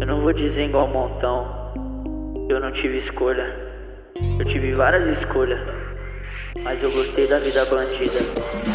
Eu não vou dizer igual montão. Eu não tive escolha. Eu tive várias escolhas. Mas eu gostei da vida bandida.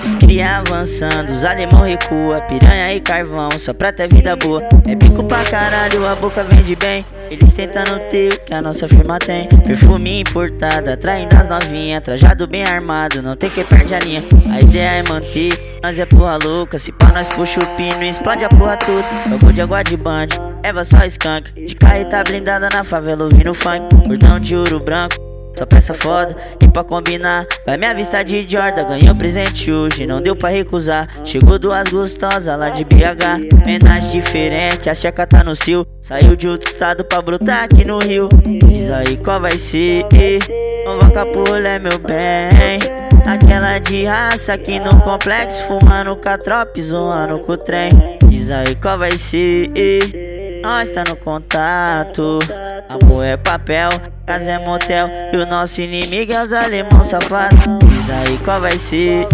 Os cria avançando, os alemão recua, piranha e carvão, só pra ter vida boa. É bico pra caralho, a boca vende bem. Eles tentando ter o que a nossa firma tem. Perfume importado, atraindo as novinhas, trajado bem armado, não tem que perder a linha. A ideia é manter, nós é porra louca. Se pá, nós puxa o pino, explode a porra toda. Jogo de água de band, Eva só skunk. De carreta blindada na favela ouvindo funk. Cordão de ouro branco. Só peça foda, e pra combinar Vai minha vista de Jordan, ganhou presente hoje Não deu pra recusar. Chegou duas gostosas lá de BH Menagem diferente, a checa tá no cio. Saiu de outro estado pra brotar aqui no Rio. Diz aí qual vai ser Capula é meu bem. Aquela de raça aqui no complexo Fumando tropa, zoando com o trem. Diz aí qual vai ser Nós tá no contato. Amor é papel, casa é motel. E o nosso inimigo é os alemão safado Diz aí qual vai ser.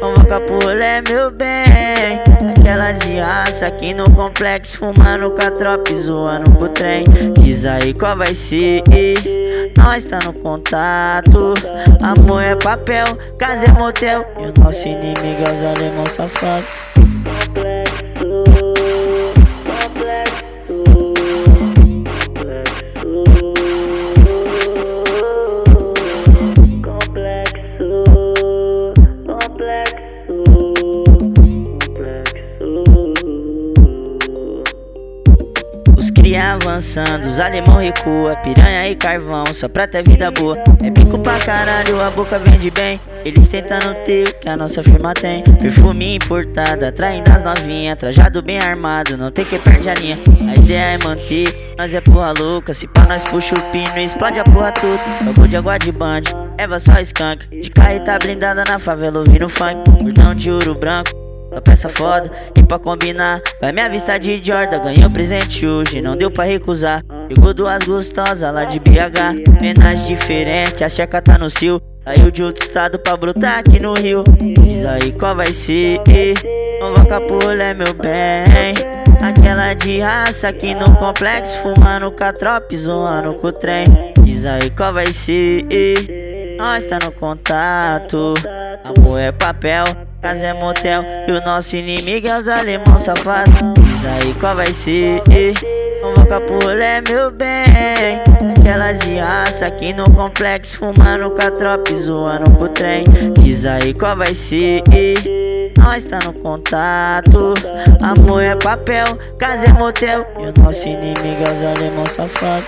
Convoca por é meu bem. Aquelas de raça aqui no complexo Fumando com a tropa zoando com o trem. Diz aí qual vai ser. Nós tá no contato. Amor é papel, casa é motel. E o nosso inimigo é os alemão safado cria avançando, os alemão recua, piranha e carvão, só pra ter vida boa. É bico pra caralho, a boca vende bem. Eles tentando ter o que a nossa firma tem. Perfume importado, atraindo as novinhas, trajado bem armado, não tem que perder a linha. A ideia é manter, nós é porra louca. Se pá, nós puxa o pino, explode a porra toda. Jogo de água de band, Eva só skunk. De carreta blindada na favela ouvindo funk. Cordão de ouro branco. Uma peça foda, e pra combinar Vai minha vista de Jordan, ganhou presente hoje Não deu pra recusar. Chegou duas gostosas lá de BH Menagem diferente, a checa tá no cio Saiu de outro estado pra brotar aqui no Rio. Diz aí qual vai ser Nova Capula é meu bem. Aquela de raça aqui no complexo Fumando tropa, zoando com o trem. Diz aí qual vai ser Nós tá no contato. Amor é papel casa é motel E o nosso inimigo é os alemão safado Diz aí qual vai ser Convoca por é meu bem. Aquelas de raça aqui no complexo Fumando com a tropa zoando com o trem. Diz aí qual vai ser nós tá no contato. Amor é papel, casa é motel E o nosso inimigo é os alemão safado